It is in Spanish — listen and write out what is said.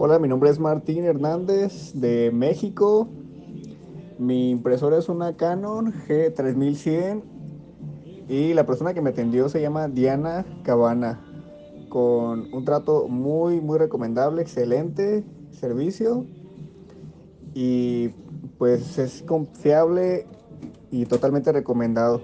Hola, mi nombre es Martín Hernández de México. Mi impresora es una Canon G3100 y la persona que me atendió se llama Diana Cabana con un trato muy muy recomendable, excelente servicio y pues es confiable y totalmente recomendado.